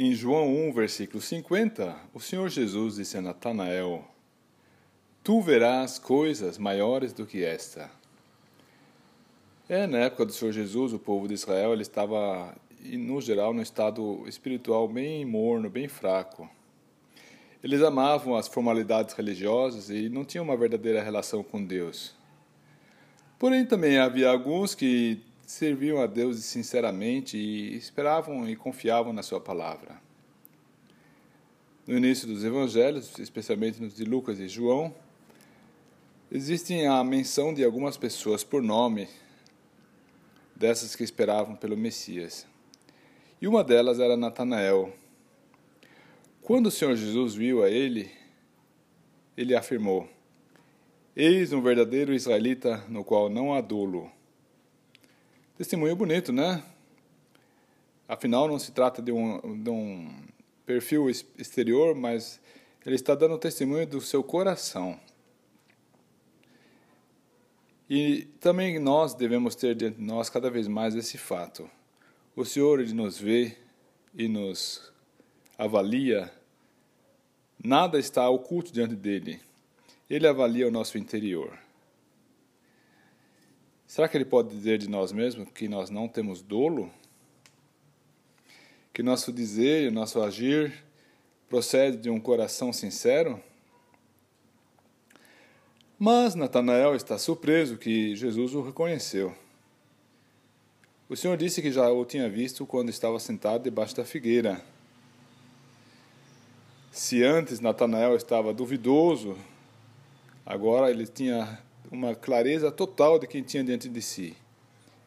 Em João 1, versículo 50, o Senhor Jesus disse a Natanael: Tu verás coisas maiores do que esta. É, na época do Senhor Jesus, o povo de Israel ele estava, no geral, num estado espiritual bem morno, bem fraco. Eles amavam as formalidades religiosas e não tinham uma verdadeira relação com Deus. Porém, também havia alguns que serviam a Deus sinceramente e esperavam e confiavam na Sua palavra. No início dos evangelhos, especialmente nos de Lucas e João, existem a menção de algumas pessoas por nome, dessas que esperavam pelo Messias. E uma delas era Natanael. Quando o Senhor Jesus viu a ele, ele afirmou: Eis um verdadeiro israelita no qual não há dolo. Testemunho bonito, né? Afinal, não se trata de um, de um perfil exterior, mas ele está dando testemunho do seu coração. E também nós devemos ter diante de nós cada vez mais esse fato. O Senhor ele nos vê e nos avalia. Nada está oculto diante dele. Ele avalia o nosso interior. Será que ele pode dizer de nós mesmos que nós não temos dolo? Que nosso dizer e nosso agir procede de um coração sincero? Mas Natanael está surpreso que Jesus o reconheceu. O Senhor disse que já o tinha visto quando estava sentado debaixo da figueira. Se antes Natanael estava duvidoso, agora ele tinha uma clareza total de quem tinha diante de si.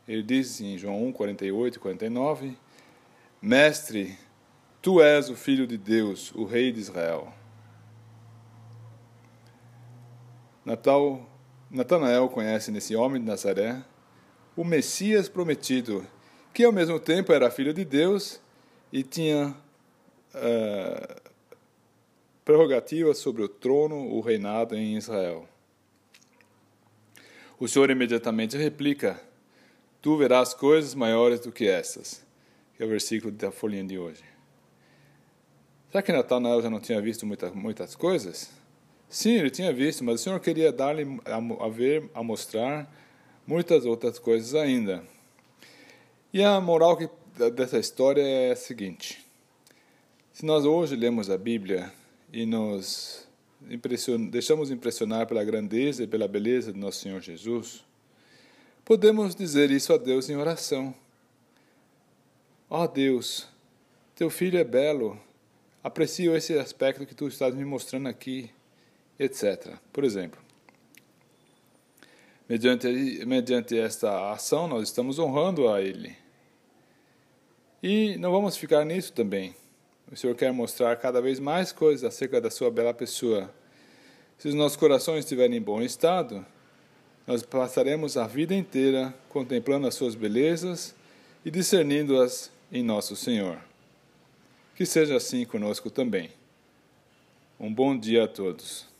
Ele diz em João 1, 48 e 49: Mestre, tu és o Filho de Deus, o Rei de Israel. Natal, Natanael conhece nesse homem de Nazaré o Messias prometido, que ao mesmo tempo era filho de Deus e tinha uh, prerrogativa sobre o trono, o reinado em Israel. O Senhor imediatamente replica: Tu verás coisas maiores do que essas. Que é o versículo da folhinha de hoje. Será que Natanael já não tinha visto muita, muitas coisas? Sim, ele tinha visto, mas o Senhor queria dar-lhe a, a ver, a mostrar muitas outras coisas ainda. E a moral que, dessa história é a seguinte: se nós hoje lemos a Bíblia e nos impression... deixamos impressionar pela grandeza e pela beleza de nosso Senhor Jesus, podemos dizer isso a Deus em oração. Ó oh Deus, teu filho é belo, aprecio esse aspecto que tu estás me mostrando aqui, etc. Por exemplo, mediante, mediante esta ação, nós estamos honrando a Ele. E não vamos ficar nisso também. O Senhor quer mostrar cada vez mais coisas acerca da sua bela pessoa. Se os nossos corações estiverem em bom estado, nós passaremos a vida inteira contemplando as suas belezas e discernindo-as em nosso Senhor. Que seja assim conosco também. Um bom dia a todos.